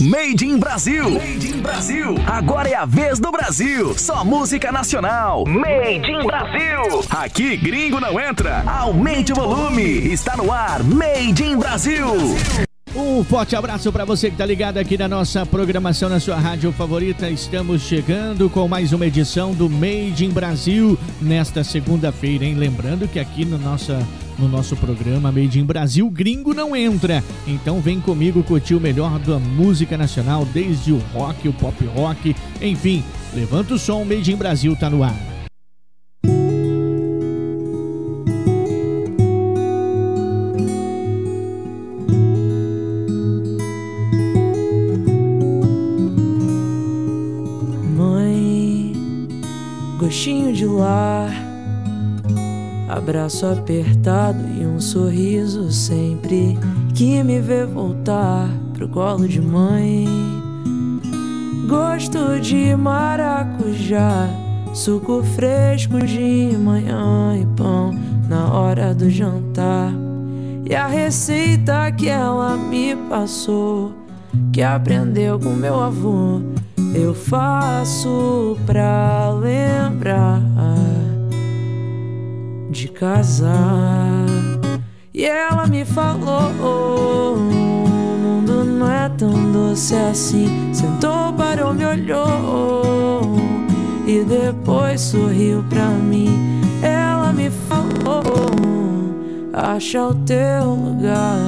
Made in Brasil. Made in Brasil. Agora é a vez do Brasil. Só música nacional. Made in Brasil. Aqui gringo não entra. Aumente o volume. Está no ar. Made in Brasil. Um forte abraço para você que está ligado aqui na nossa programação na sua rádio favorita. Estamos chegando com mais uma edição do Made in Brasil nesta segunda-feira, hein? Lembrando que aqui no nossa no nosso programa Made in Brasil, gringo não entra. Então vem comigo curtir o melhor da música nacional, desde o rock, o pop rock, enfim, levanta o som, Made in Brasil tá no ar. Abraço apertado e um sorriso sempre que me vê voltar pro colo de mãe. Gosto de maracujá, suco fresco de manhã e pão na hora do jantar. E a receita que ela me passou, que aprendeu com meu avô, eu faço pra lembrar de casar. E ela me falou: o mundo não é tão doce assim. Sentou, parou, me olhou e depois sorriu pra mim. Ela me falou: acha o teu lugar.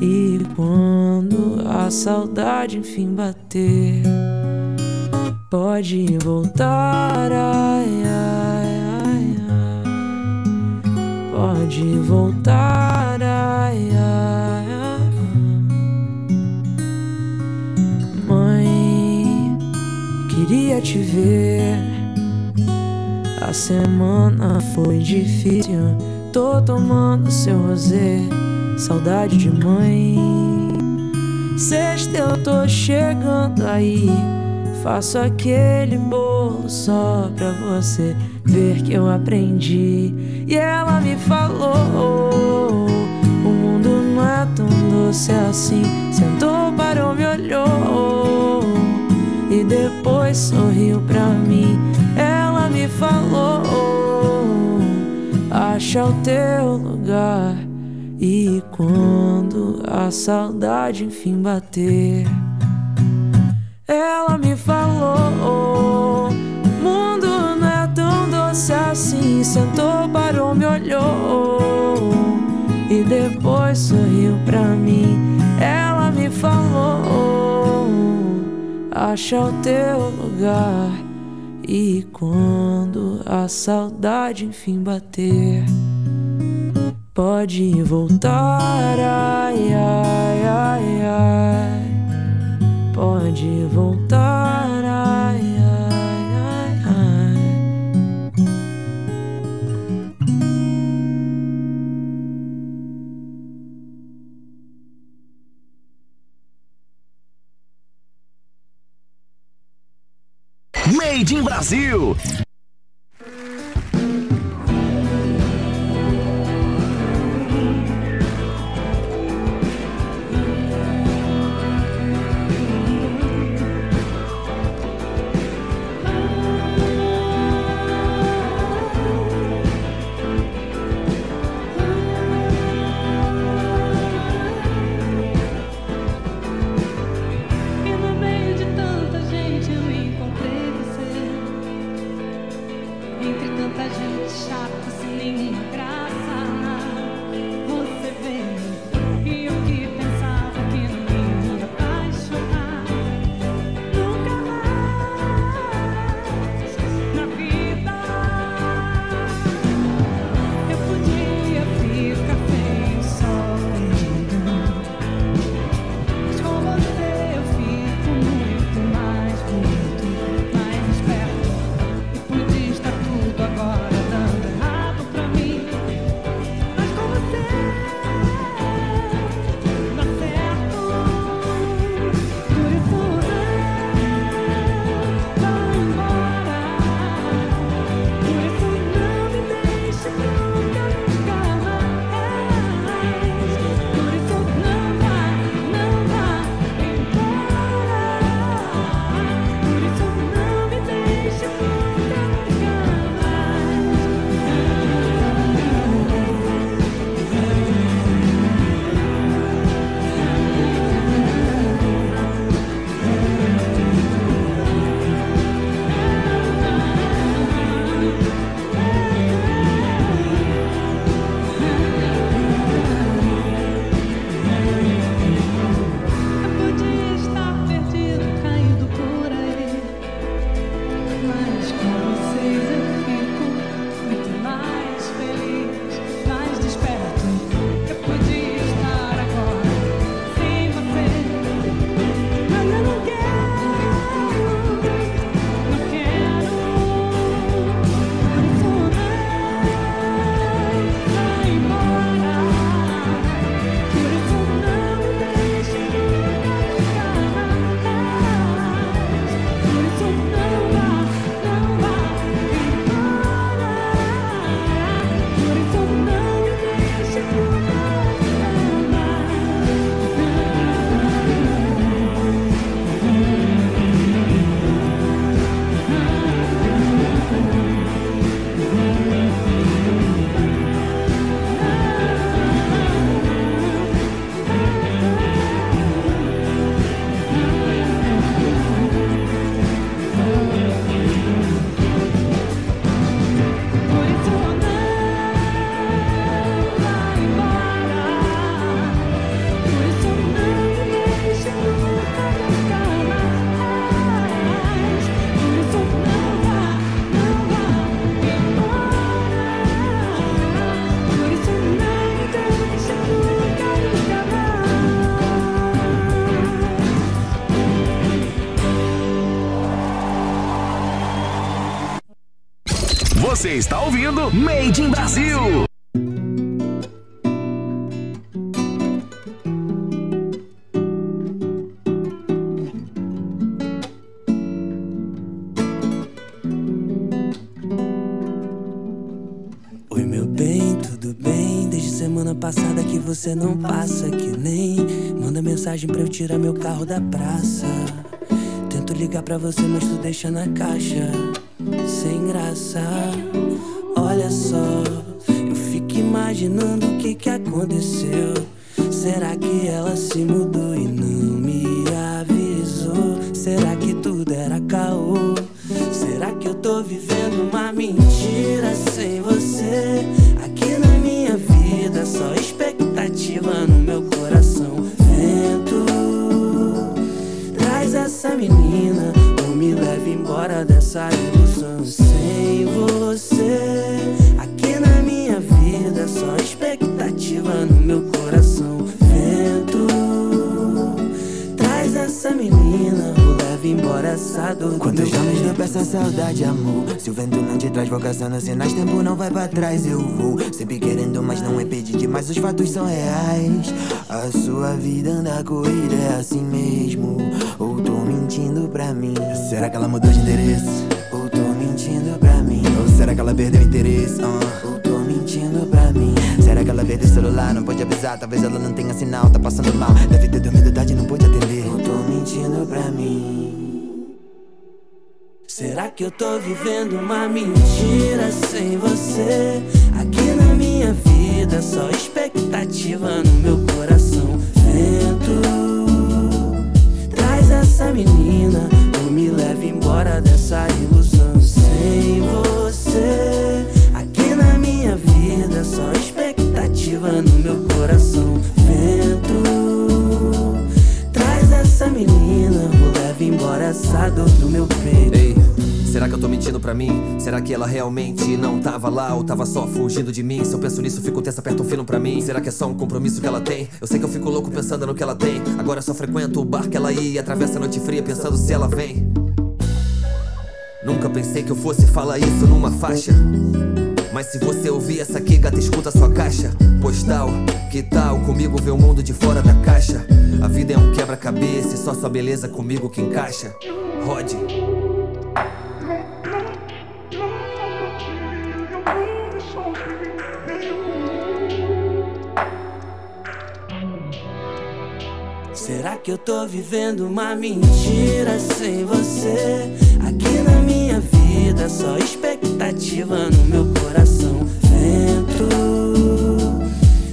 E quando a saudade enfim bater, pode voltar. Ai, ai, pode voltar. Ai, ai, ai. Mãe, queria te ver. A semana foi difícil. Tô tomando seu rosé, saudade de mãe. Sexta eu tô chegando aí. Faço aquele bolo só pra você ver que eu aprendi. E ela me falou: O mundo não é tão doce assim. Sentou, parou, me olhou e depois sorriu pra mim. Ela me falou: Acha o teu lugar. E quando a saudade enfim bater, ela me falou depois sorriu pra mim. Ela me falou: acha o teu lugar. E quando a saudade enfim bater, pode voltar. Ai, ai, ai, ai. Pode voltar. Made in Brasil. Você está ouvindo Made in Brasil. Oi, meu bem, tudo bem? Desde semana passada que você não passa que nem manda mensagem pra eu tirar meu carro da praça. Tento ligar pra você, mas tu deixa na caixa. Graça, olha só. Eu fico imaginando o que que aconteceu. Será que ela se mudou os fatos são reais. A sua vida anda corrida, é assim mesmo. Ou tô mentindo pra mim? Será que ela mudou de endereço? Ou tô mentindo pra mim? Ou será que ela perdeu interesse? Ah, Ou tô mentindo pra mim? Será que ela perdeu o celular? Não pode avisar, talvez ela não tenha sinal, tá passando mal. Deve ter dormido tarde, não pode atender. Ou tô mentindo pra mim? Será que eu tô vivendo uma mentira sem você? Aqui na minha vida, só expectativa no meu coração. Vento, traz essa menina ou me leve embora dessa ilusão. Sem você, aqui na minha vida, só expectativa no meu coração. Vento, traz essa menina ou leve embora essa dor do meu peito. Ei, será que eu tô mentindo pra mim? Será que ela realmente não tava lá ou tava só fugindo de mim? Se eu penso nisso, fico tensa, aperta um fino pra mim. Será que é só um compromisso que ela tem? Eu sei que eu fico louco pensando no que ela tem. Agora só frequento o bar que ela ia e atravessa a noite fria pensando se ela vem. Nunca pensei que eu fosse falar isso numa faixa. Mas se você ouvir essa aqui, gata, escuta sua caixa postal. Que tal comigo ver o mundo de fora da caixa? A vida é um quebra-cabeça e só sua beleza comigo que encaixa. Rode. Será que eu tô vivendo uma mentira sem você? Aqui na minha vida, só expectativa no meu coração. Vento,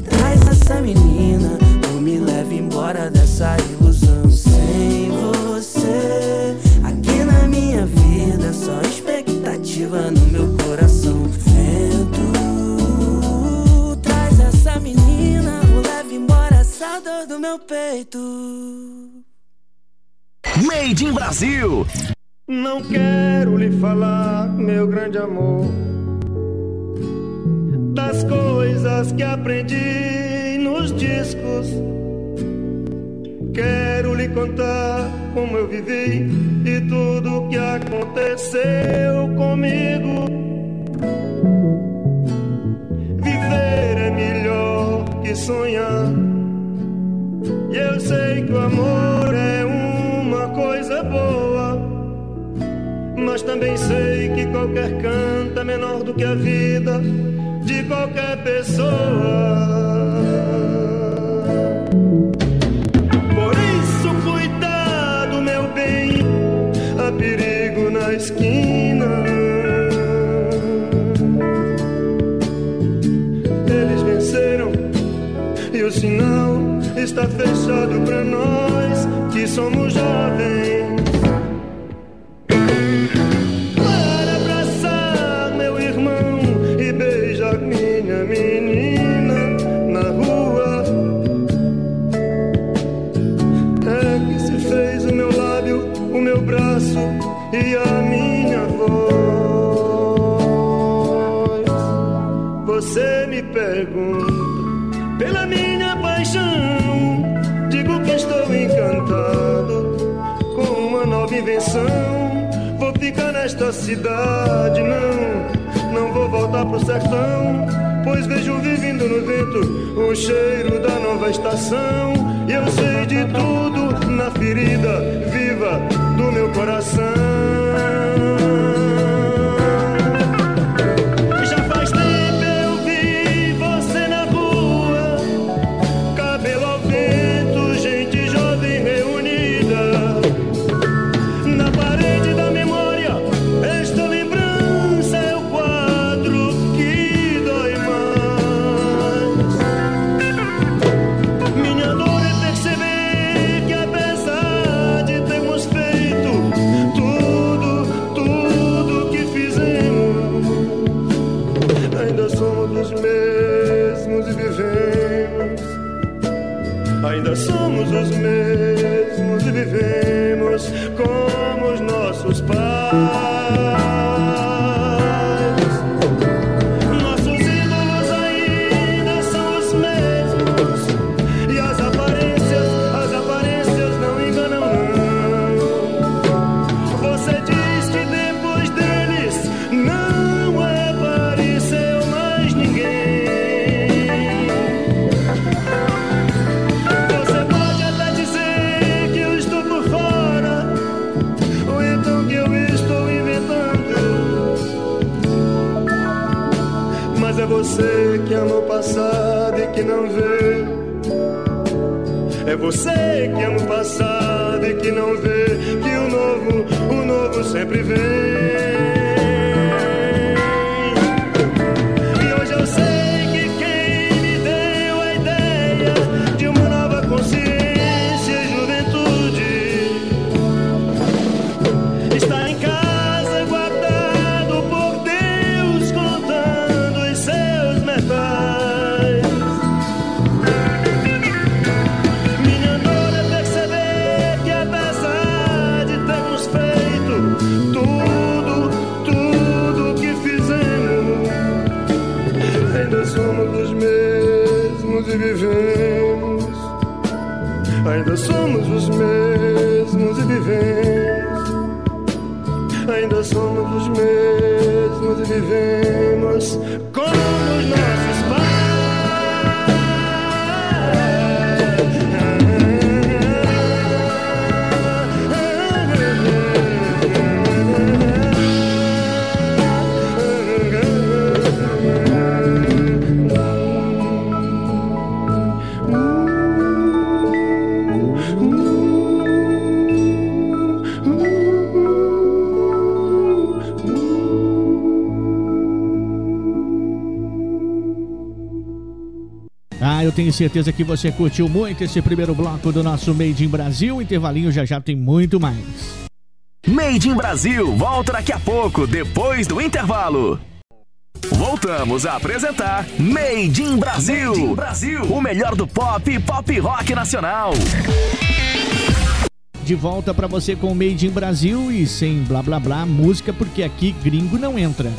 traz essa menina ou me leve embora dessa ilusão. Sem você, aqui na minha vida, só expectativa no meu coração. Essa dor do meu peito. Made in Brasil. Não quero lhe falar, meu grande amor, das coisas que aprendi nos discos. Quero lhe contar como eu vivi e tudo que aconteceu comigo. Viver é melhor que sonhar. E eu sei que o amor é uma coisa boa. Mas também sei que qualquer canto é menor do que a vida de qualquer pessoa. Por isso, cuidado, meu bem, há perigo na esquina. Eles venceram e o sinal está fechado pra nós que somos jovens. Nesta cidade, não, não vou voltar pro sertão. Pois vejo vivendo no vento o cheiro da nova estação. E eu sei de tudo na ferida viva do meu coração. É você que tenho certeza que você curtiu muito esse primeiro bloco do nosso Made in Brasil. Intervalinho já já tem muito mais. Made in Brasil volta daqui a pouco, depois do intervalo. Voltamos a apresentar Made in Brasil. Made in Brasil. O melhor do pop e pop rock nacional. De volta para você com Made in Brasil e sem blá blá blá música, porque aqui gringo não entra.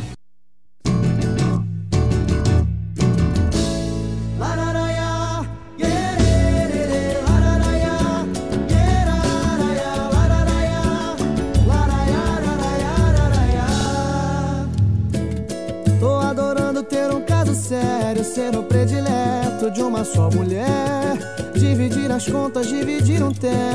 As contas, dividir um.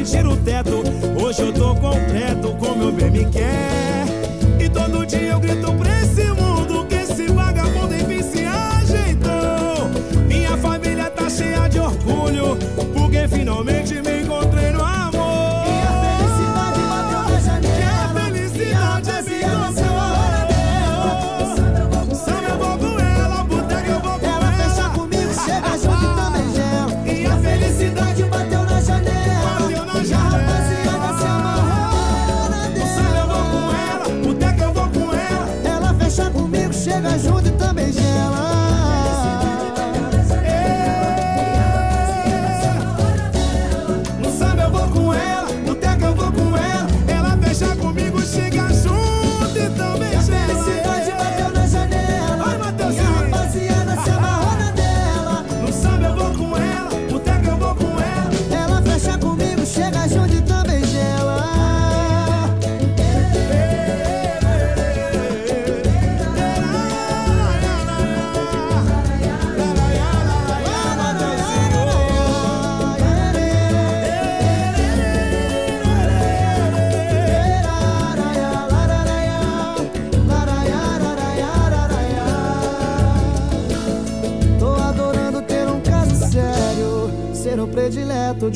Dividir o teto. Hoje eu tô completo, como meu bem me quer. E todo dia eu grito pra esse mundo que esse vagabundo enfim se ajeitou. Minha família tá cheia de orgulho, porque finalmente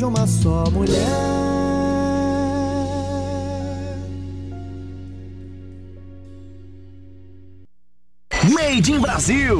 de uma só mulher. Made in Brasil.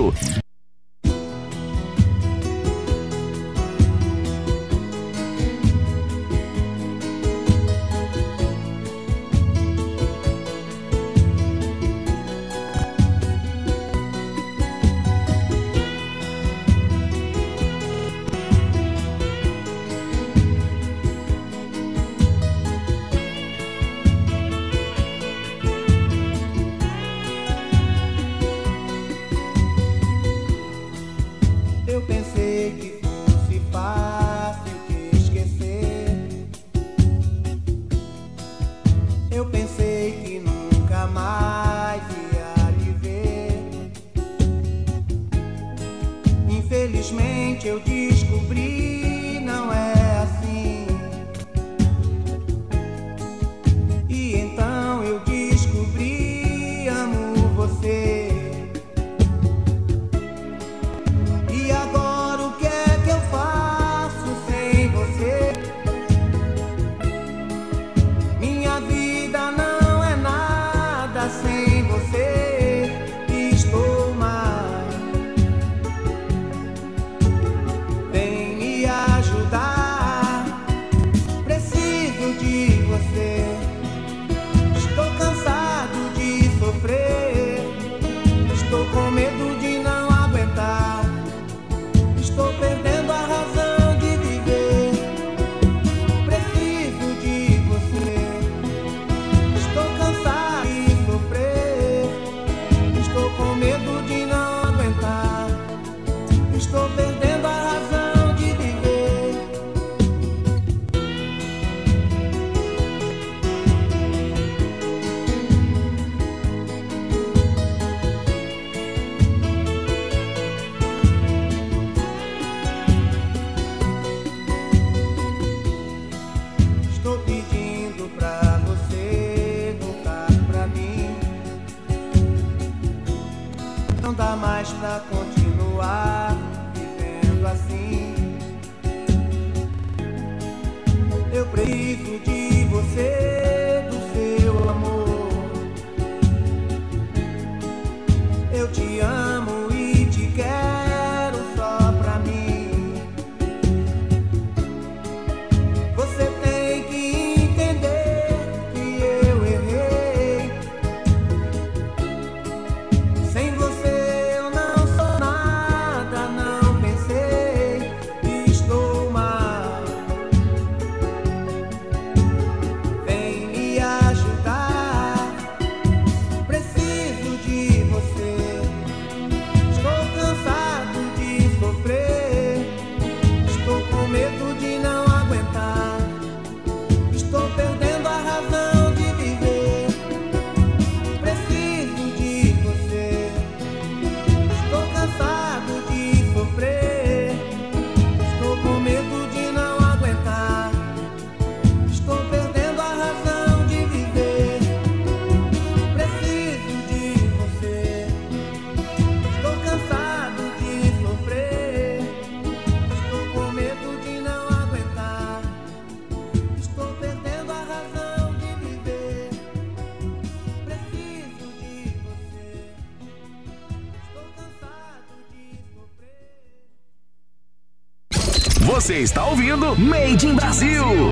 Você está ouvindo Made in Brasil.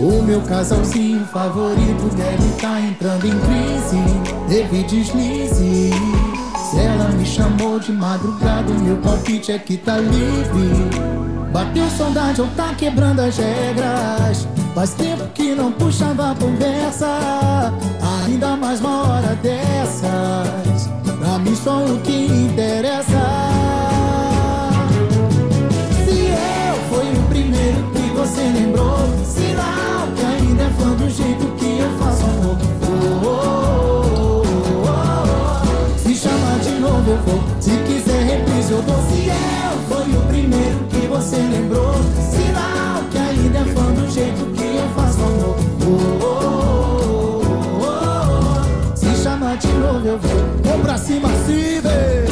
O meu casalzinho favorito deve estar tá entrando em crise, teve deslize. Se ela me chamou de madrugada, meu palpite é que tá livre. Bateu saudade ou tá quebrando as regras. Faz tempo que não puxava conversa. Ainda mais uma hora dessas. Pra mim só o que interessa. Se eu fui o primeiro que você lembrou Sinal que ainda é fã do jeito que eu faço amor. Oh, oh, oh, Se chamar de novo eu vou. Se quiser reprise eu dou Se eu fui o primeiro você lembrou. Sinal que ainda é fã do jeito que eu faço amor. Oh, oh, oh, Se chamar de novo, eu vou. Vou pra cima, assim, se vê.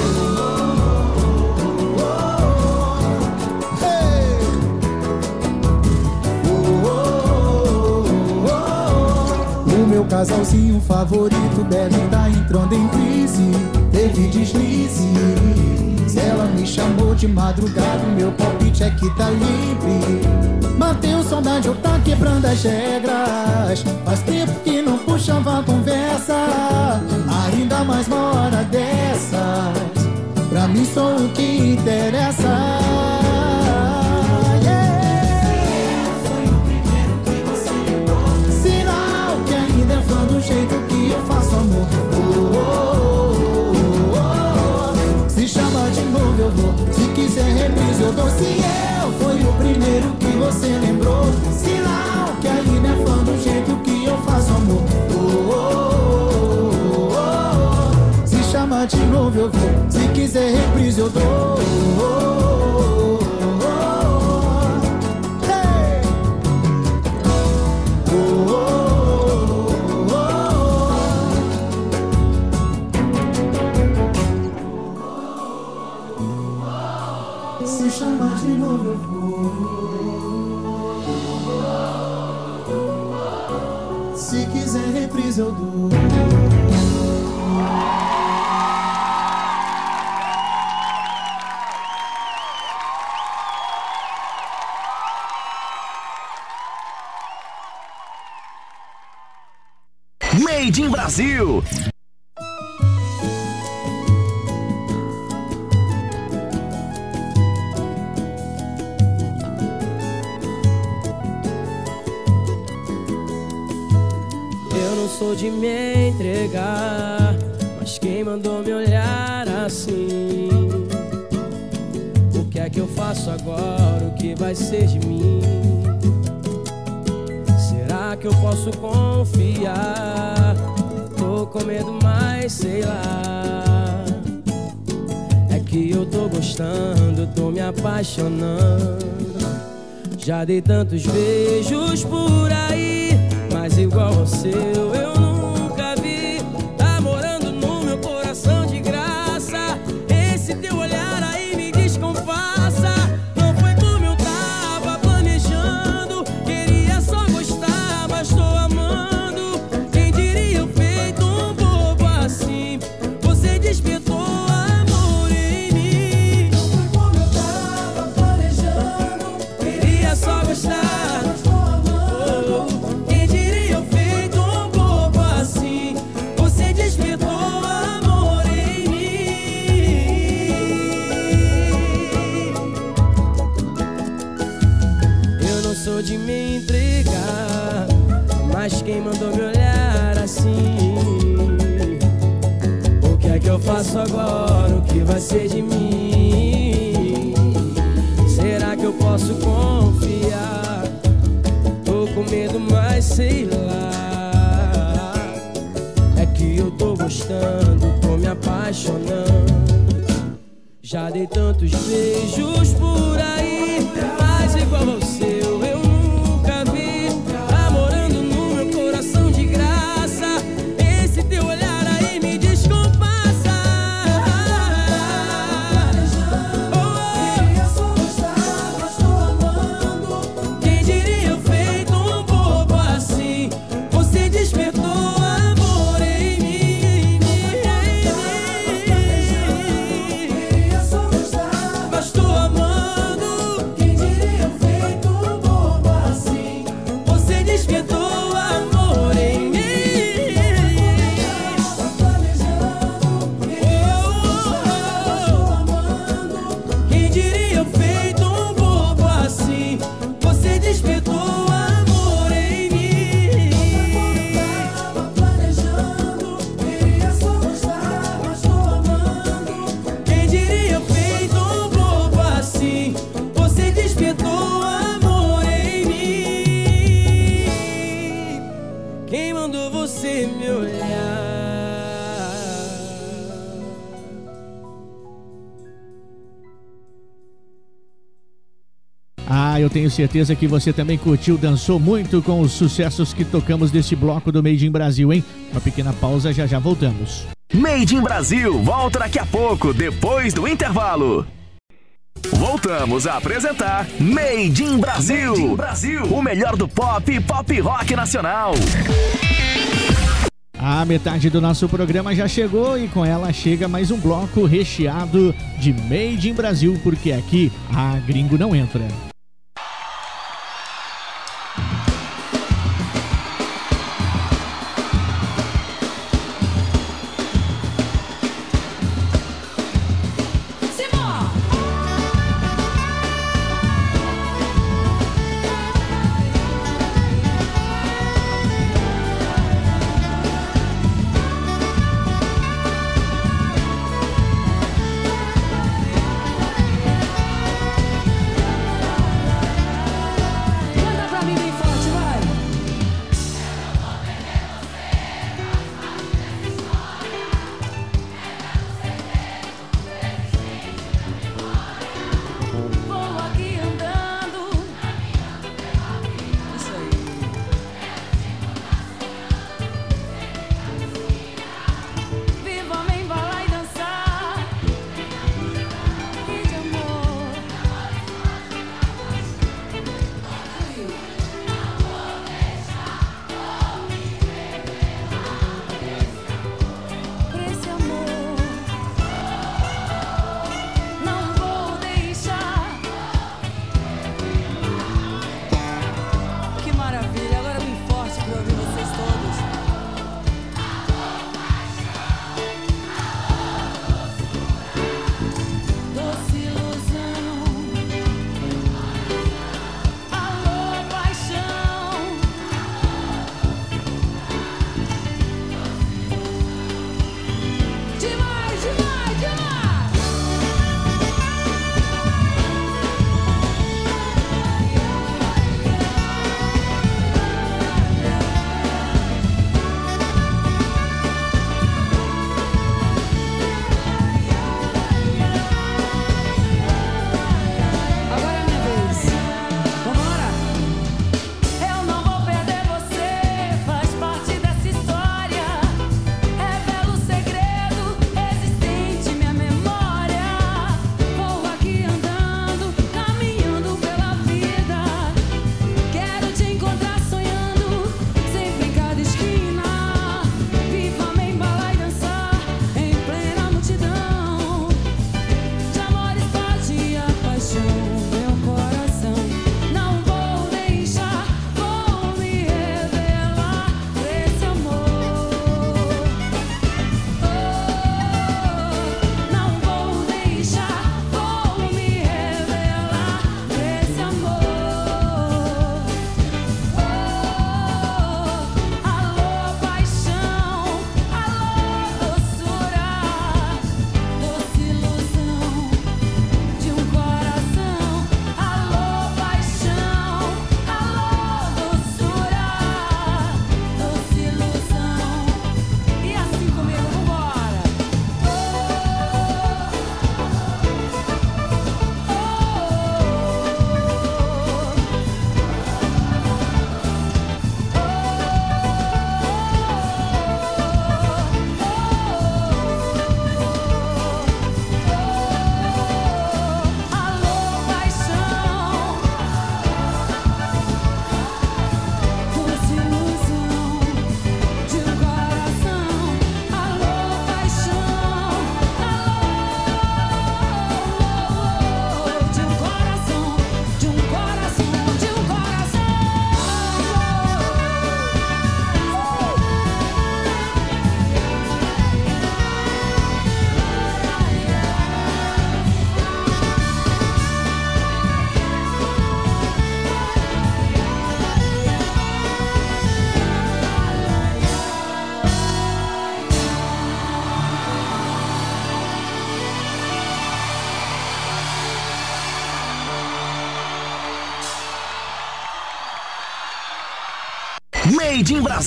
meu casalzinho favorito deve estar entrando em crise. Teve deslize. Ela me chamou de madrugada, meu palpite é que tá livre. Mantenho saudade, eu tá quebrando as regras. Faz tempo que não puxava a conversa. Ainda mais uma hora dessas. Pra mim só o que interessa. Vou, se quiser reprise eu dou. Se eu foi o primeiro que você lembrou, sinal que ainda é fã do jeito que eu faço amor. Se chama de novo eu vou, se quiser reprise eu dou. Made in Brasil. De me entregar. Mas quem mandou me olhar assim? O que é que eu faço agora? O que vai ser de mim? Será que eu posso confiar? Tô com medo, mas sei lá. É que eu tô gostando, tô me apaixonando. Já dei tantos beijos por aí, mas igual ao seu eu faço agora? O que vai ser de mim? Será que eu posso confiar? Tô com medo, mas sei lá. É que eu tô gostando, tô me apaixonando. Já dei tantos beijos por aí, tenho certeza que você também curtiu, dançou muito com os sucessos que tocamos desse bloco do Made in Brasil, hein? Uma pequena pausa, já já voltamos. Made in Brasil volta daqui a pouco, depois do intervalo. Voltamos a apresentar Made in Brasil. Made in Brasil. O melhor do pop e pop rock nacional. A metade do nosso programa já chegou e com ela chega mais um bloco recheado de Made in Brasil, porque aqui a gringo não entra.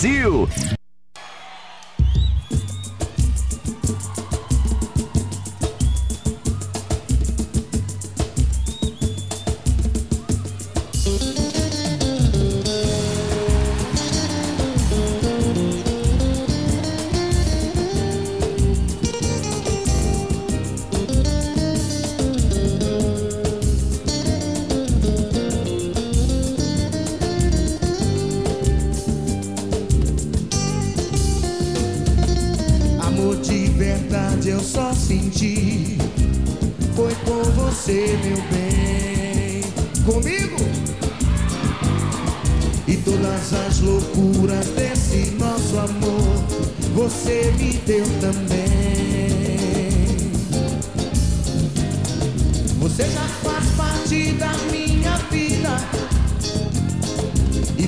Brasil.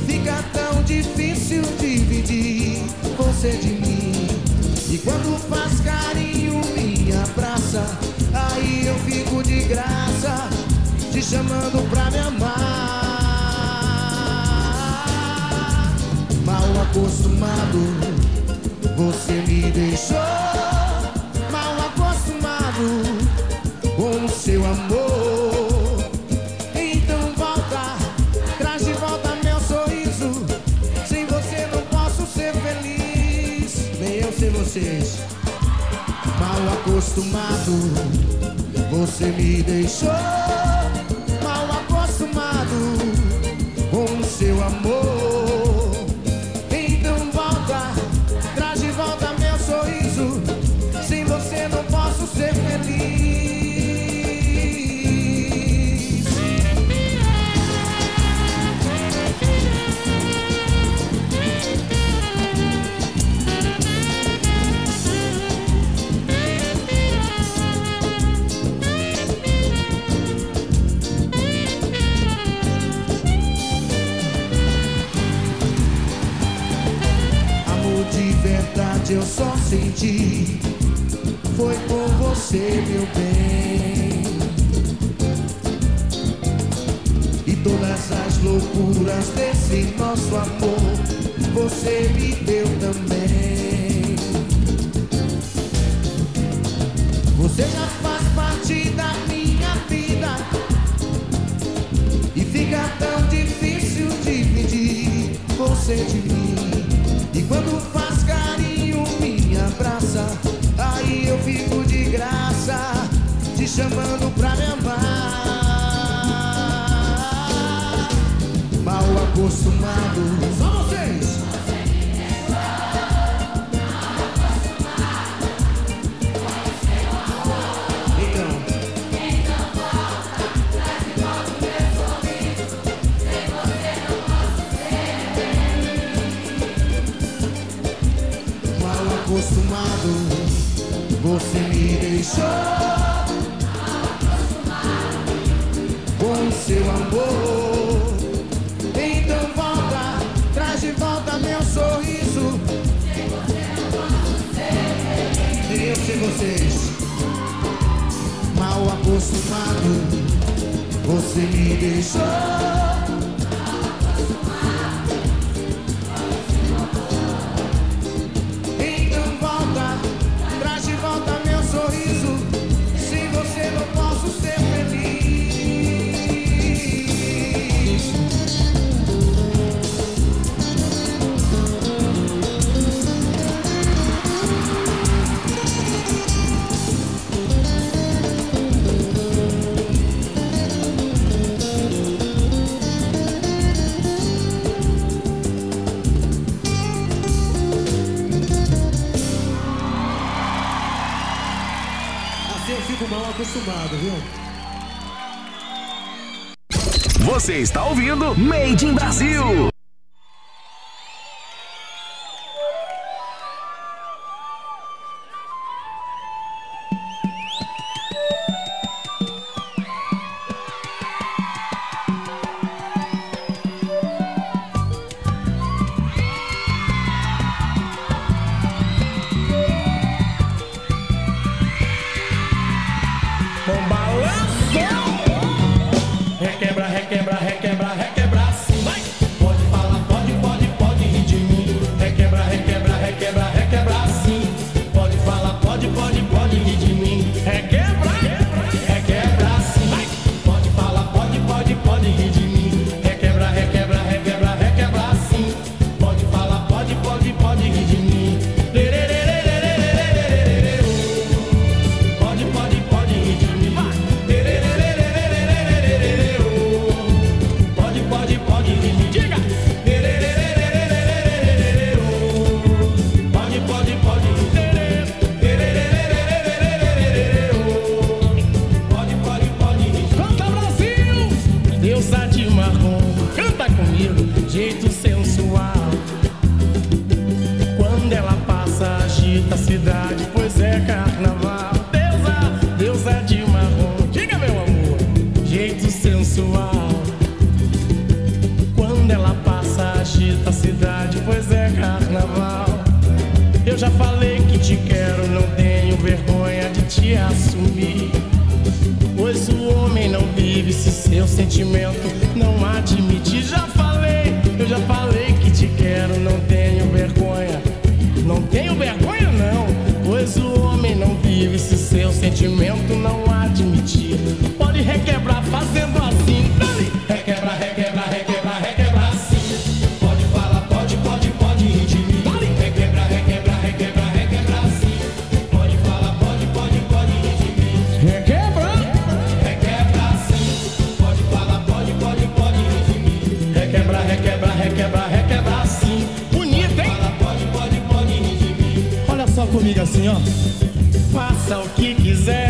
Fica tão difícil dividir você de mim. E quando faz carinho, minha praça, Aí eu fico de graça, te chamando pra me amar. Mal acostumado, você me deixou. Você me deixou. ouvindo Made in Brasil. assim, ó. Faça o que quiser.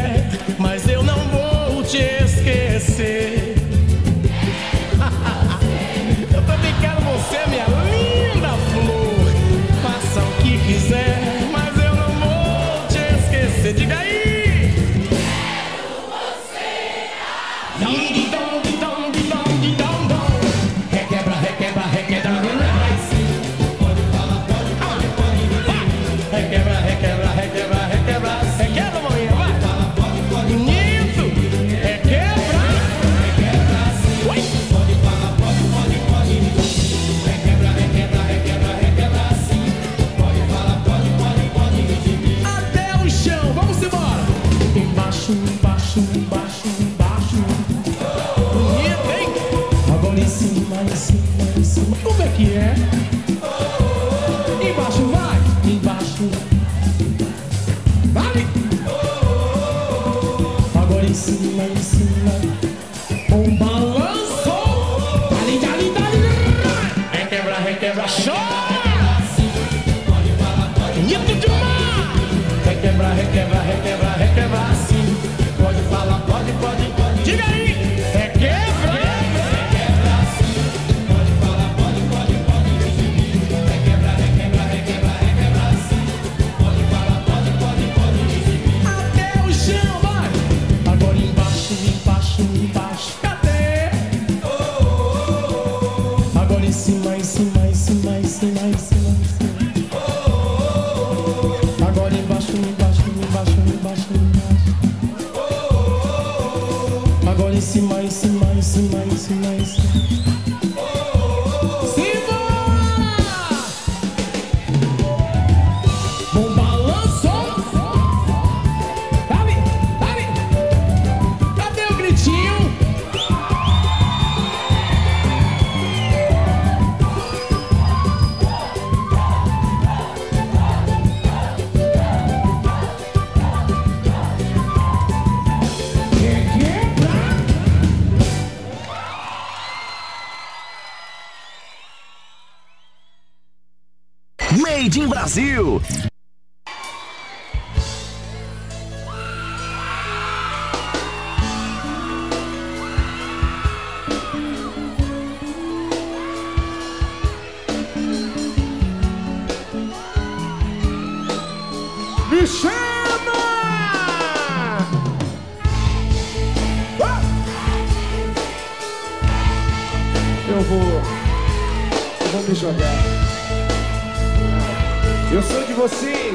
Brasil. Me chama! Eu vou. Eu vou me jogar. Eu sou de você.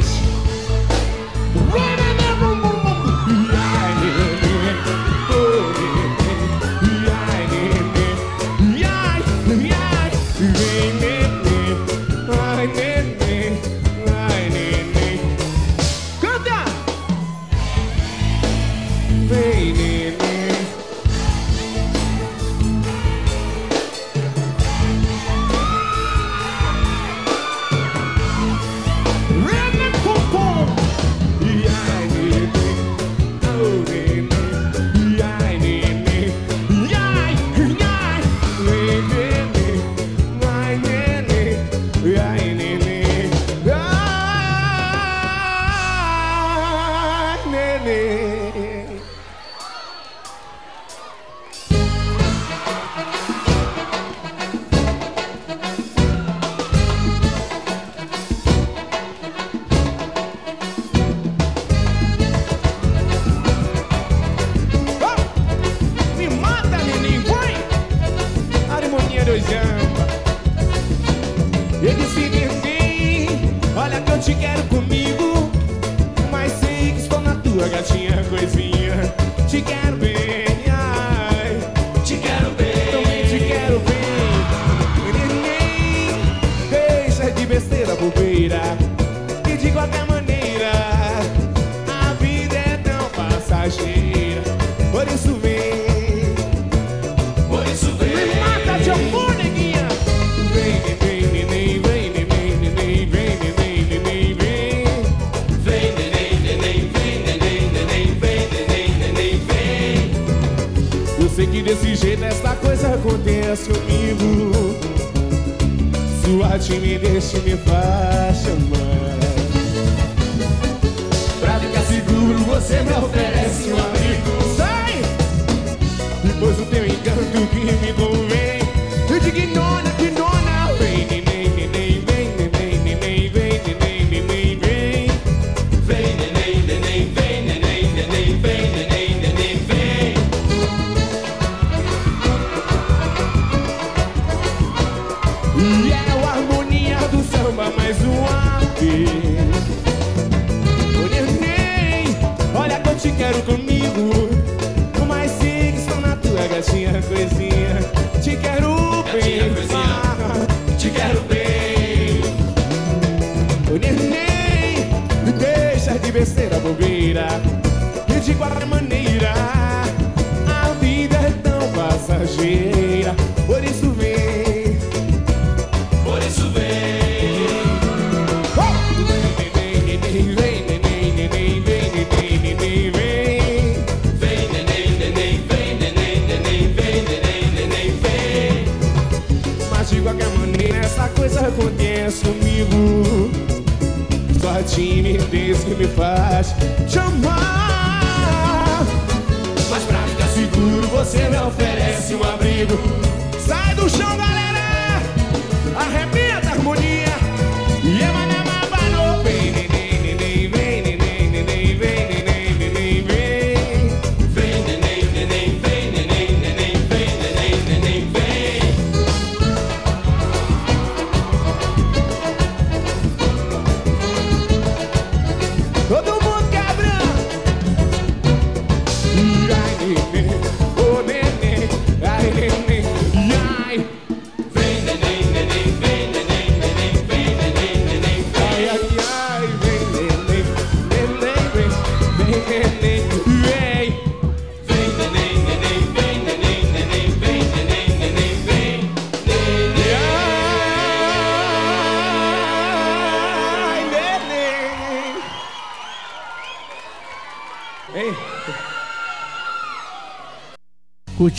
Quero comigo.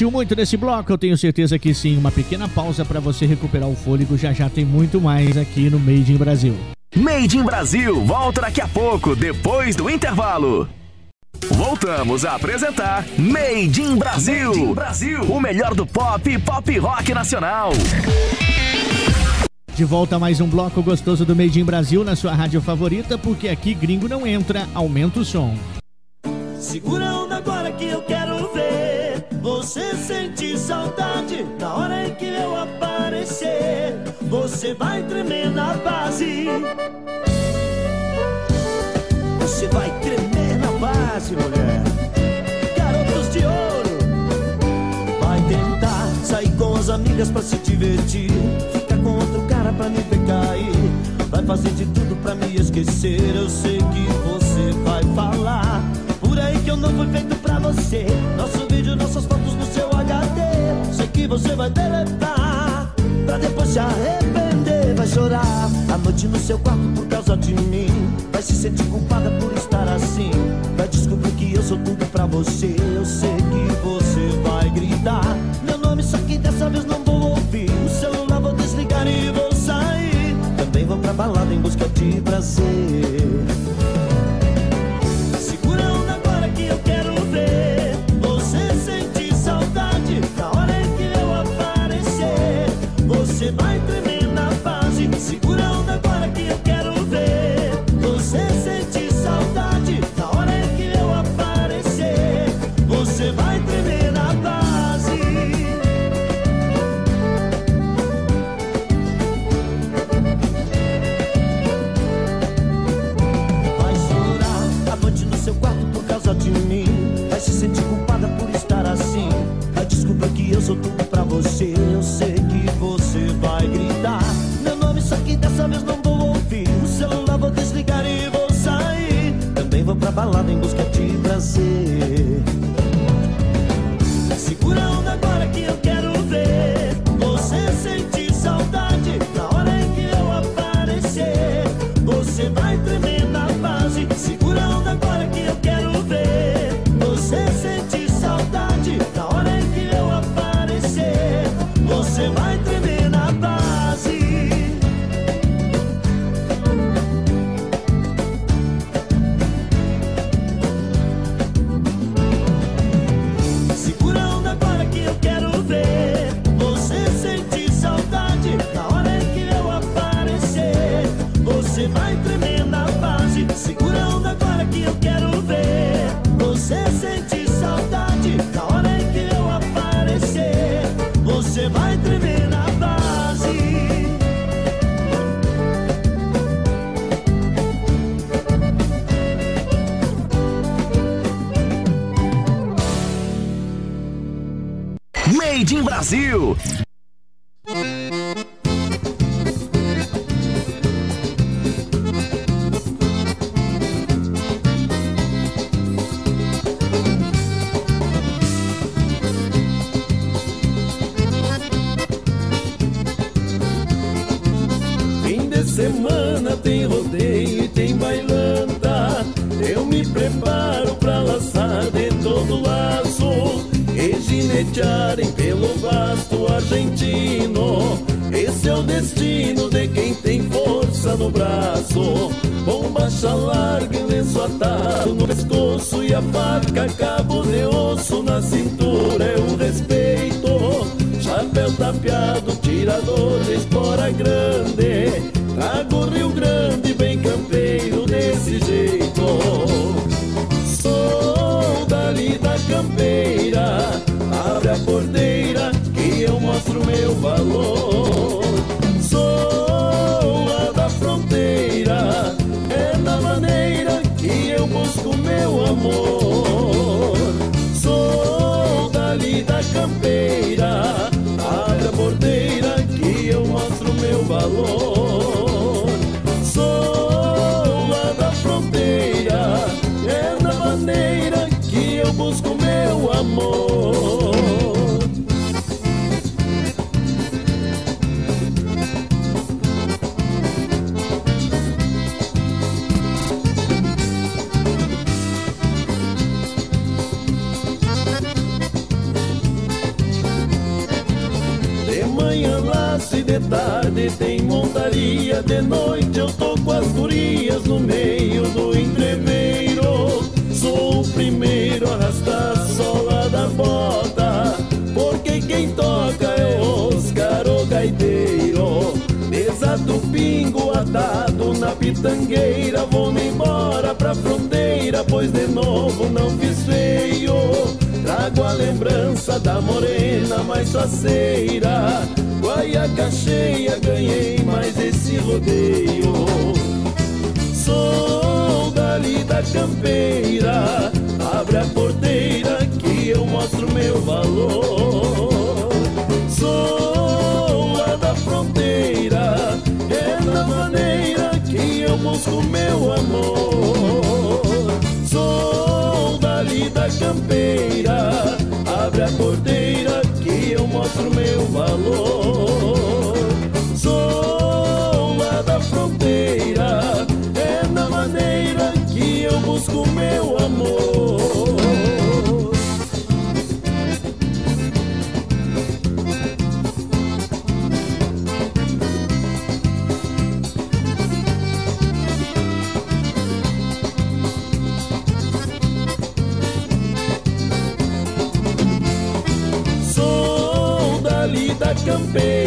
Curtiu muito desse bloco? Eu tenho certeza que sim. Uma pequena pausa para você recuperar o fôlego. Já já tem muito mais aqui no Made in Brasil. Made in Brasil volta daqui a pouco, depois do intervalo. Voltamos a apresentar Made in Brasil. Made in Brasil. O melhor do pop e pop rock nacional. De volta a mais um bloco gostoso do Made in Brasil na sua rádio favorita, porque aqui gringo não entra, aumenta o som. Segura a Você sente saudade na hora em que eu aparecer. Você vai tremer na base. Você vai tremer na base, mulher. Garotos de ouro. Vai tentar sair com as amigas pra se divertir. Fica com outro cara pra me ver cair. Vai fazer de tudo pra me esquecer. Eu sei que você vai falar. Por aí que eu não fui feito pra você. Nosso você vai deletar. Pra depois se arrepender Vai chorar. A noite no seu quarto por causa de mim. Vai se sentir culpada por estar assim. Vai descobrir que eu sou tudo pra você. Eu sei que você vai gritar. Meu nome, só que dessa vez não vou ouvir. O celular vou desligar e vou sair. Também vou pra balada em busca de prazer Brasil. Destino de quem tem força no braço. Bombacha larga e lenço atado no pescoço e a faca cabo de osso na cintura é o respeito. Chapéu tapeado, tirador espora grande. Montaria De noite eu tô com as gurias no meio do entreveiro Sou o primeiro a arrastar a sola da bota Porque quem toca é Oscar o gaiteiro. Desato pingo atado na pitangueira Vou-me embora pra fronteira Pois de novo não fiz feio. Trago a lembrança da morena mais faceira. Guaiaca cheia, ganhei mais rodeio. Sou dali da campeira Abre a porteira que eu mostro meu valor. Sou lá da fronteira É da maneira que eu busco meu amor. Sou dali da campeira Abre a porteira que eu mostro meu valor. Sou busco meu amor. Sou dali da campeira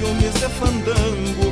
ciúmes de fandango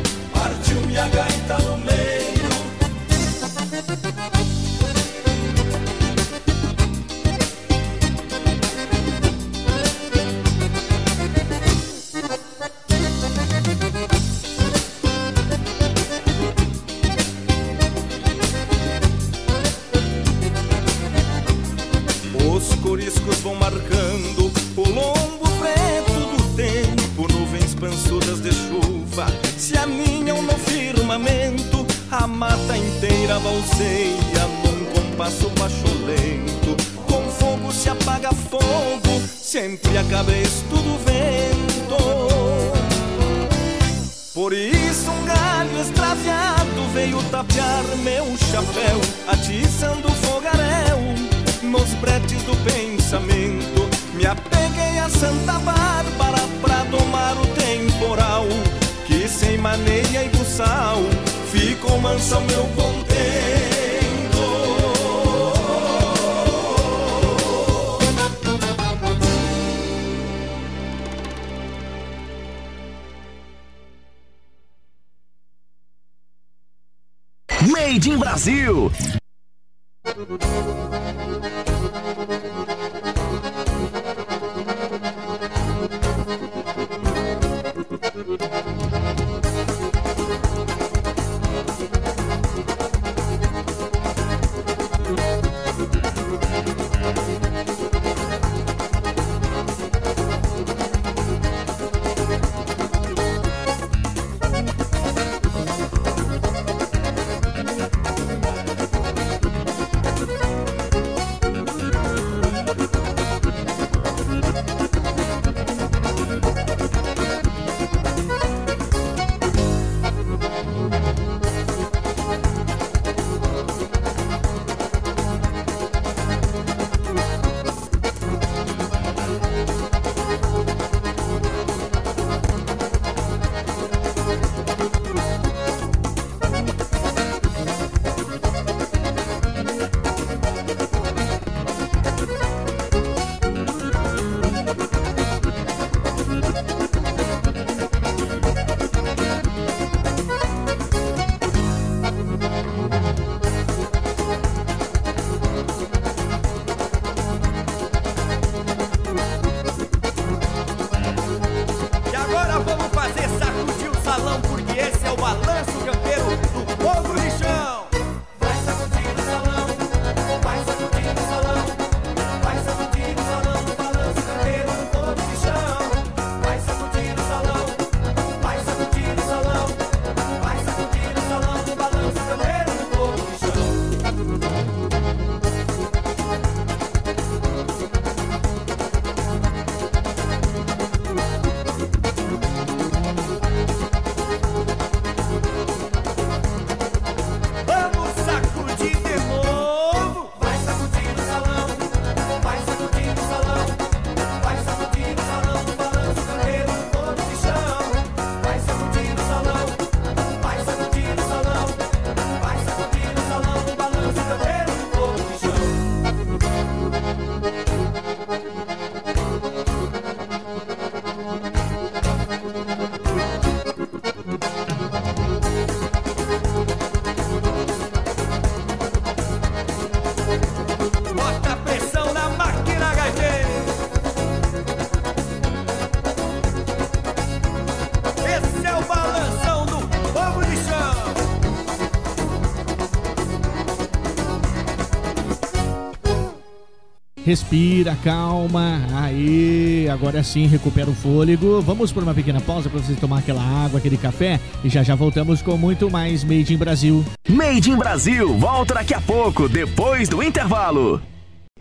Respira, calma. Aí, agora sim, recupera o fôlego. Vamos por uma pequena pausa para você tomar aquela água, aquele café e já já voltamos com muito mais Made in Brasil. Made in Brasil, volta daqui a pouco, depois do intervalo.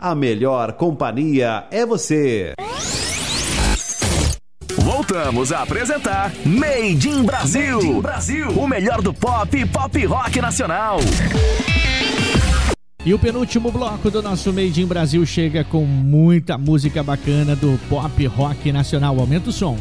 A melhor companhia é você. Voltamos a apresentar Made in Brasil. Made in Brasil, o melhor do pop e pop rock nacional. E o penúltimo bloco do nosso Made in Brasil chega com muita música bacana do pop rock nacional. Aumenta o som.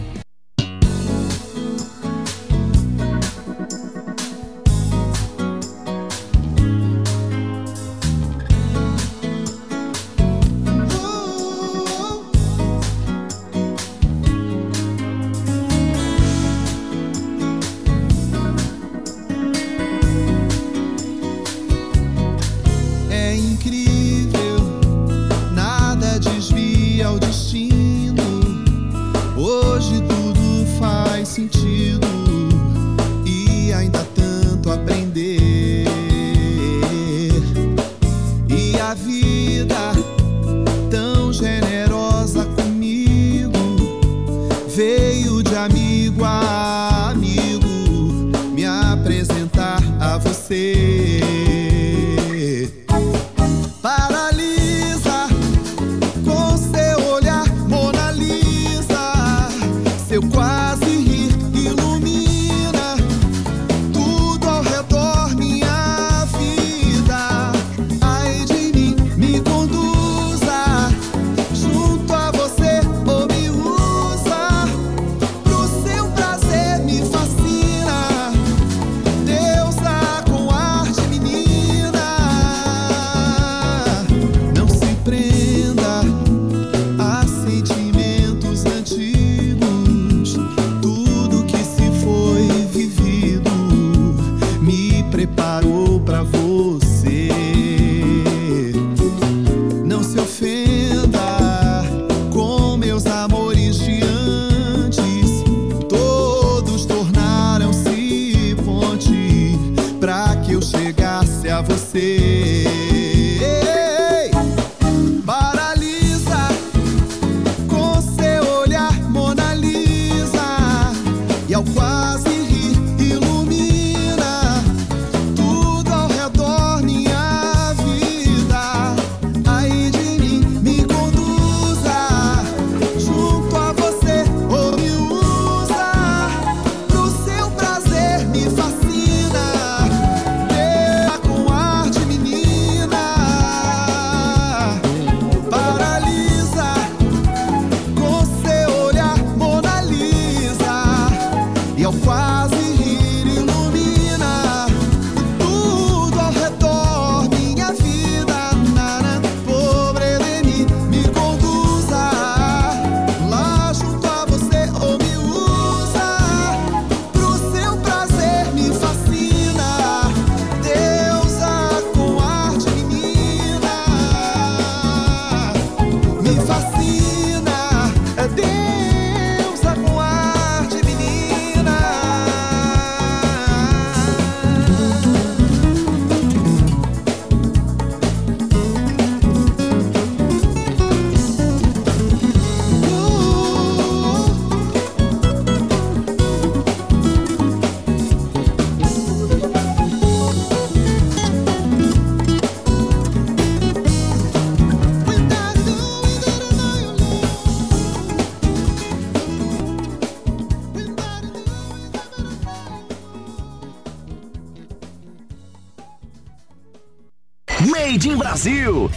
Brasil.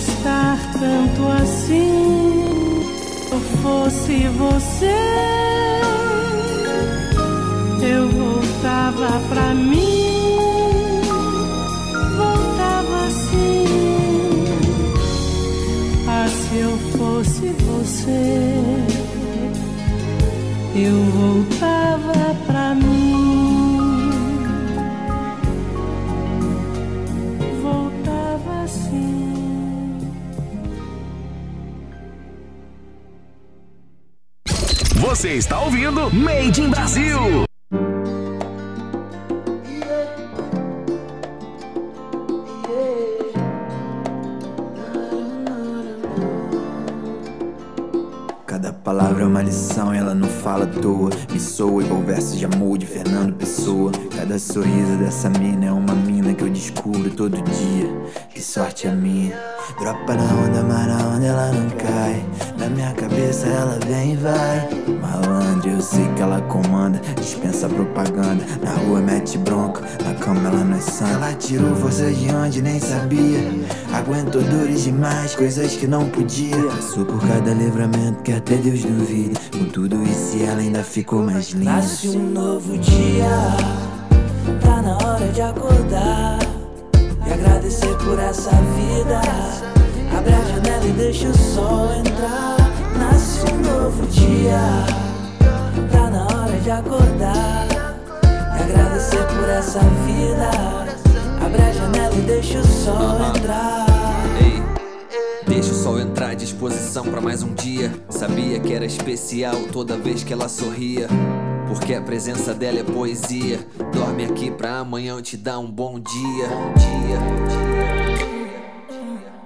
Gostar tanto assim. Se eu fosse você, eu voltava pra mim, voltava assim. Ah, se eu fosse você, eu voltava pra Você está ouvindo Made in Brasil. Cada palavra é uma lição, ela não fala à toa. Me soa igual versos de amor de Fernando Pessoa. Cada sorriso dessa mina é uma mina que eu descubro todo dia. Que sorte a minha. Dropa na onda, onda ela não cai. Na minha cabeça ela vem e vai. Malandro, eu sei que ela comanda. Dispensa propaganda. Na rua mete bronca, na cama ela não é santa. Ela tirou força de onde nem sabia. Aguentou dores demais, coisas que não podia. Passou por cada livramento que até Deus duvida. Com tudo isso ela ainda ficou mais linda. Nasce um novo dia, tá na hora de acordar agradecer por essa vida. Abre a janela e deixa o sol entrar. Nasce um novo dia, tá na hora de acordar e agradecer por essa vida. Abre a janela e deixa o sol entrar. Ei, deixa o sol entrar à disposição pra mais um dia. Sabia que era especial toda vez que ela sorria. Porque a presença dela é poesia. Dorme aqui pra amanhã te dar um bom dia. dia.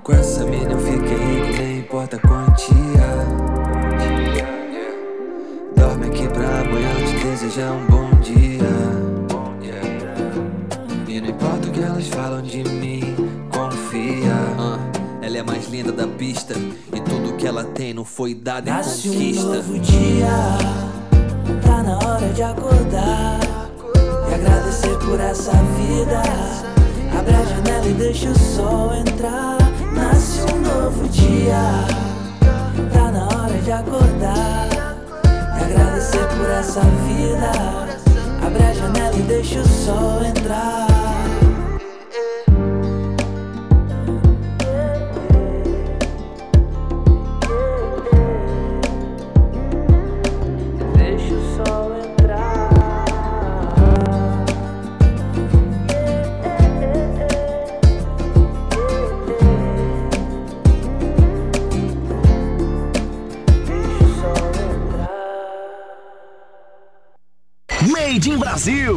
Com essa mina eu fiquei rico, nem importa a quantia. Dorme aqui pra amanhã te desejar um bom dia. E não importa o que elas falam de mim, confia. Ah, ela é a mais linda da pista. E tudo que ela tem não foi dado em Nasce um conquista. novo dia, tá na hora de acordar e agradecer por essa vida. Abre a janela e deixa o sol entrar. Nasce um novo dia, tá na hora de acordar e agradecer por essa vida. Abre a janela e deixa o sol entrar. Brasil.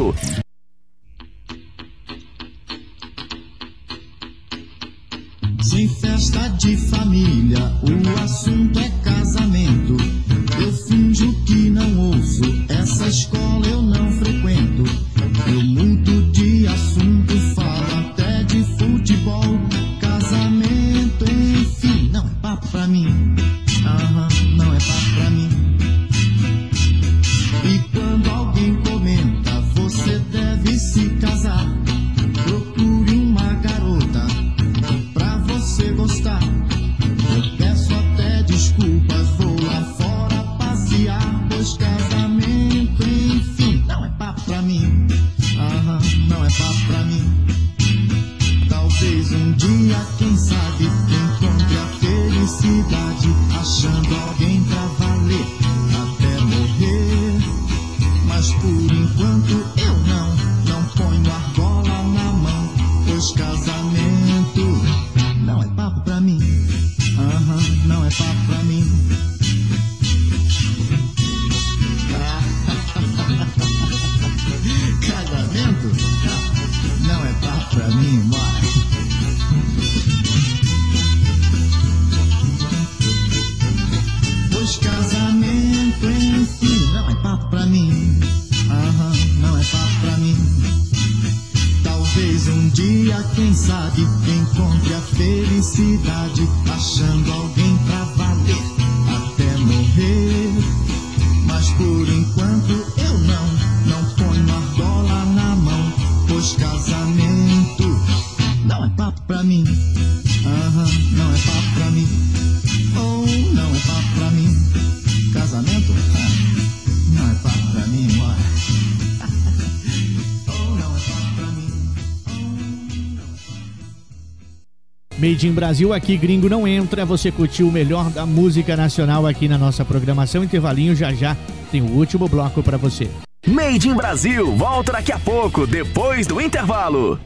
Made in Brasil, aqui gringo não entra. Você curtiu o melhor da música nacional aqui na nossa programação. Intervalinho já já tem o último bloco para você. Made in Brasil, volta daqui a pouco, depois do intervalo.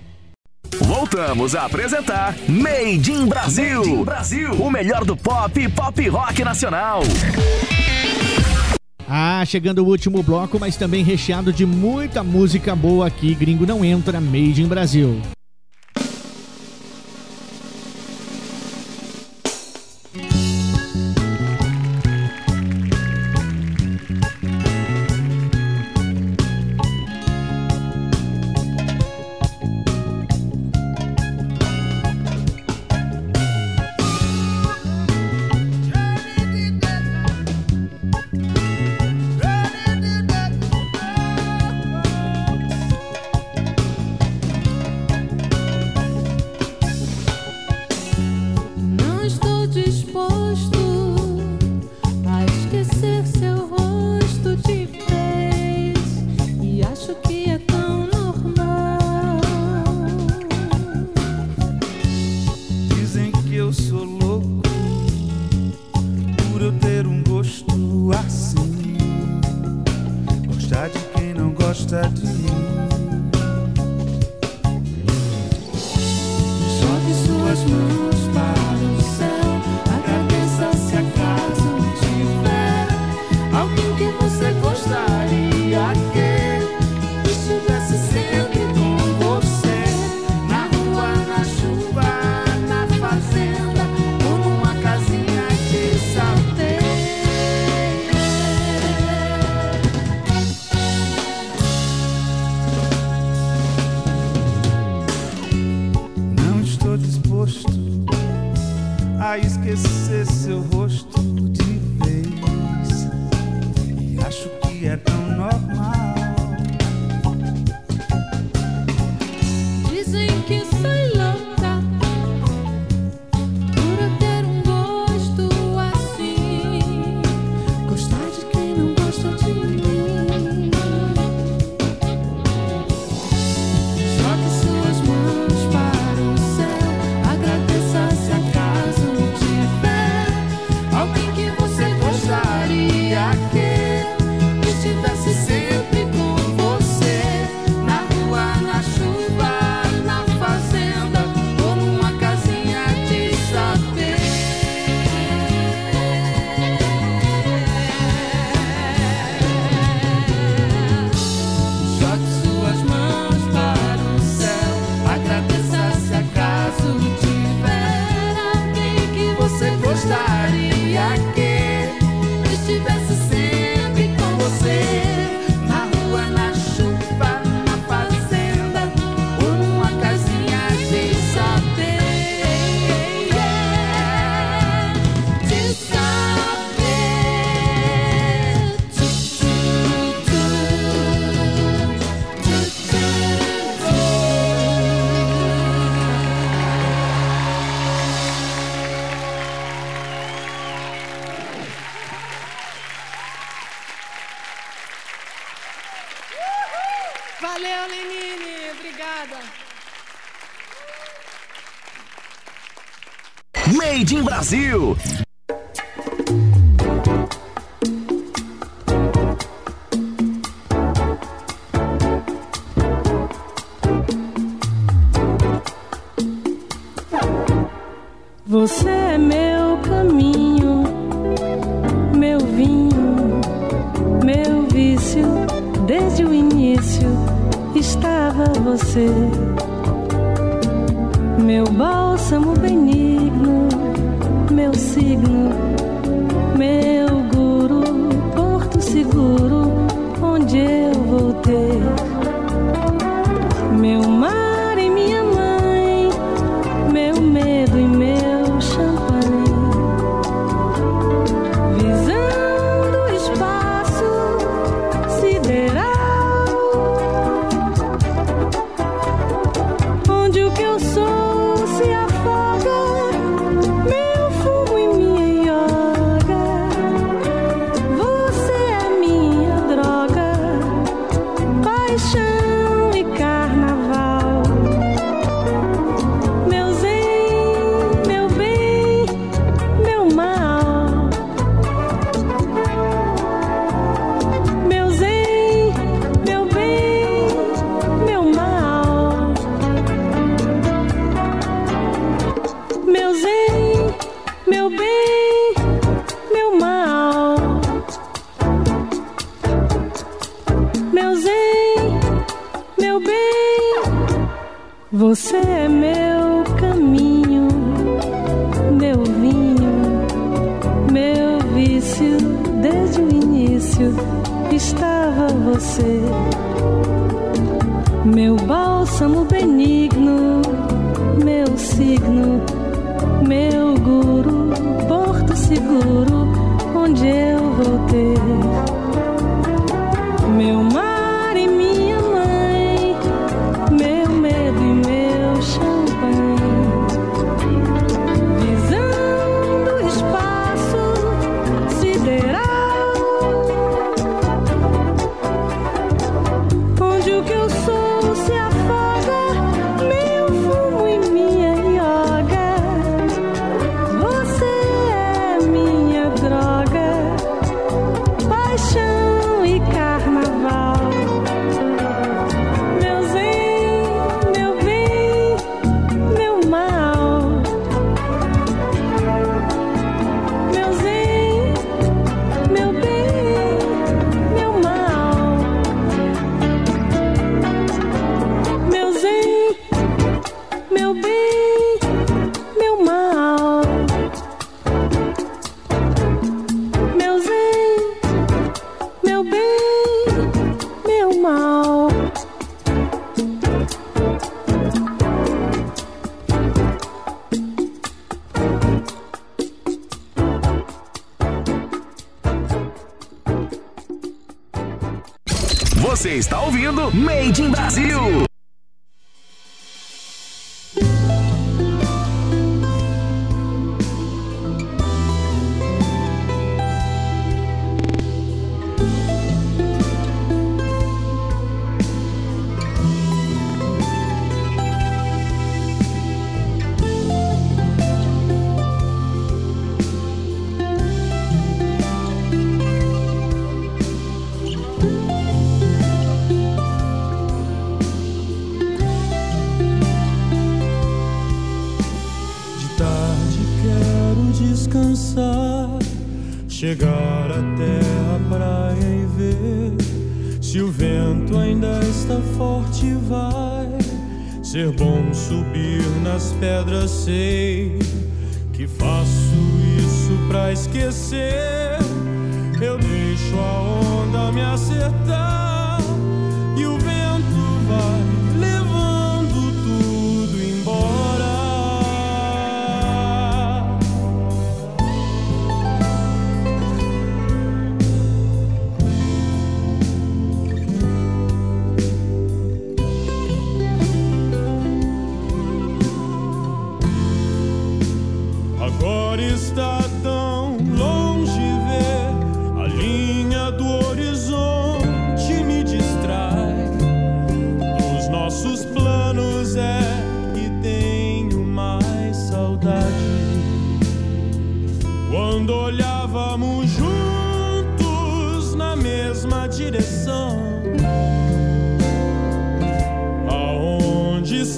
Voltamos a apresentar Made in Brasil. Made in Brasil, o melhor do pop pop rock nacional. Ah, chegando o último bloco, mas também recheado de muita música boa aqui. Gringo não entra, Made in Brasil. Brasil.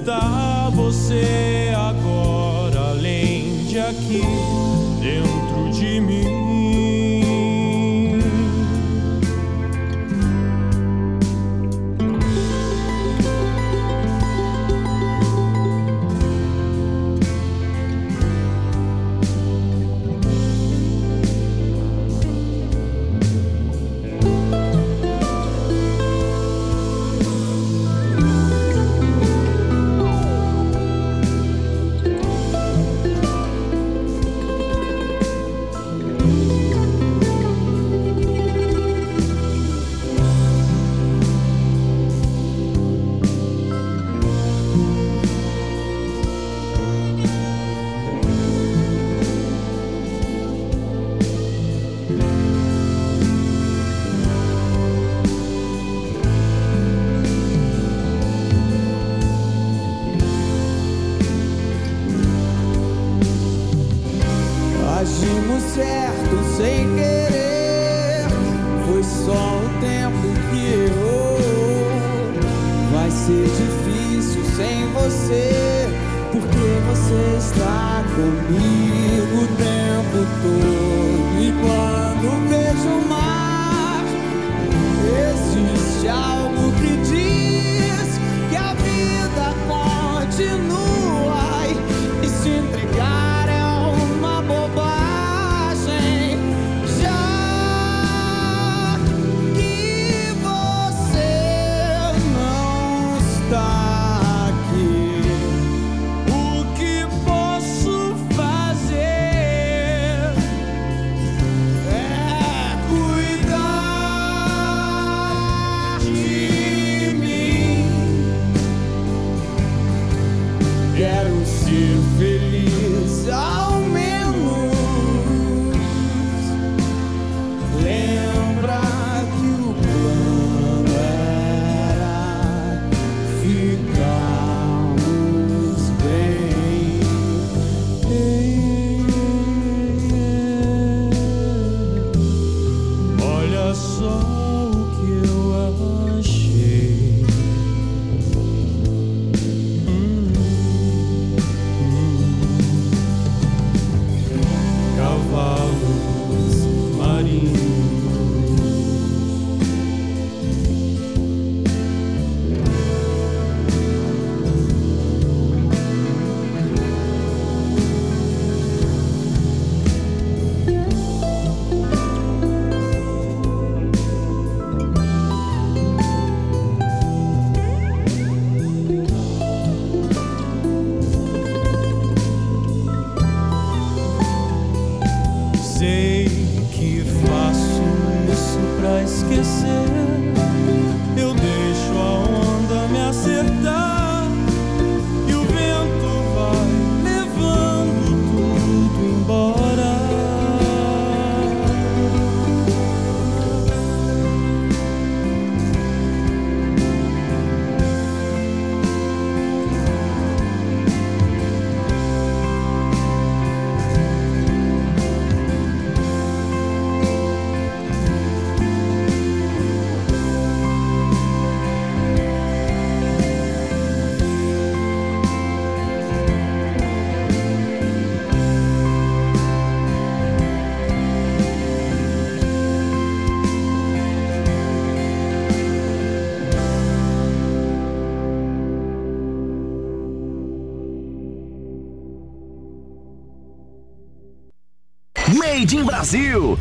está você agora, além de aqui, dentro de mim? Jardim Brasil.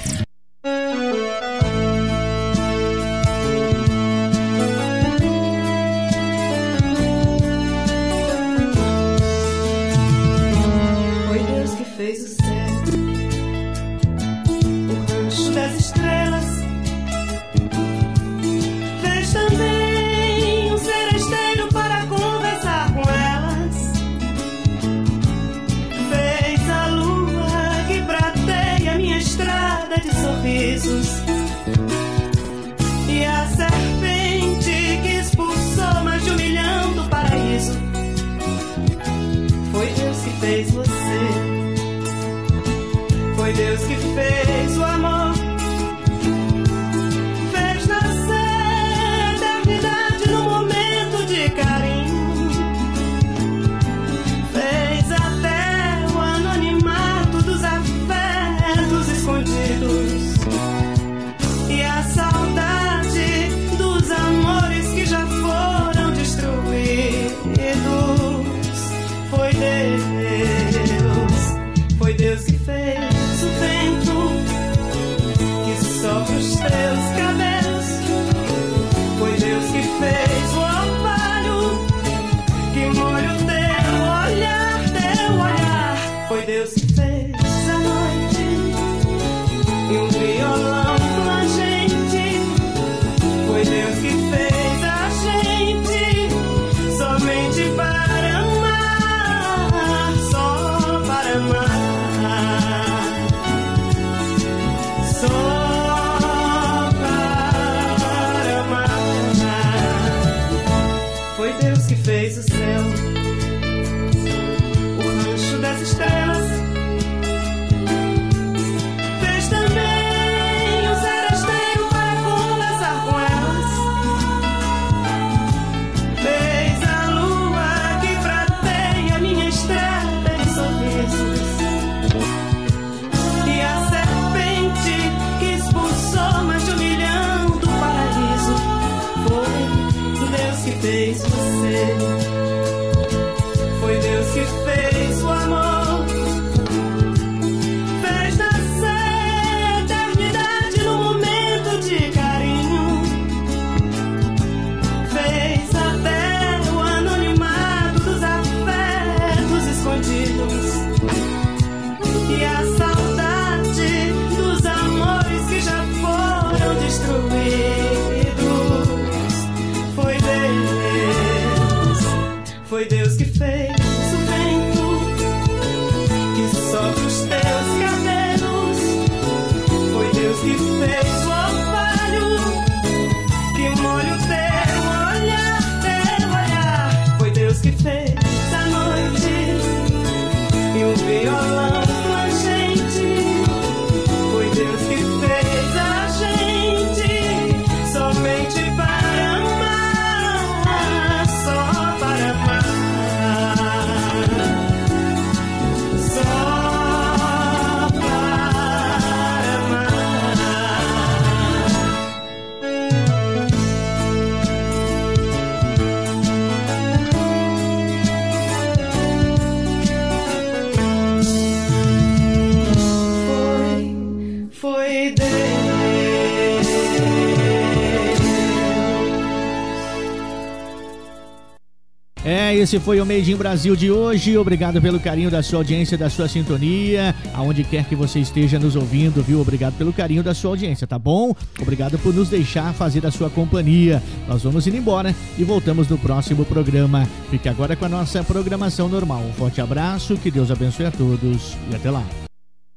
Esse foi o Made in Brasil de hoje. Obrigado pelo carinho da sua audiência, da sua sintonia, aonde quer que você esteja nos ouvindo, viu? Obrigado pelo carinho da sua audiência, tá bom? Obrigado por nos deixar fazer a sua companhia. Nós vamos indo embora e voltamos no próximo programa. Fique agora com a nossa programação normal. Um forte abraço, que Deus abençoe a todos e até lá.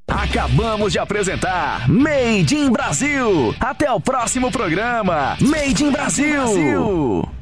Acabamos de apresentar Made in Brasil. Até o próximo programa. Made in Brasil.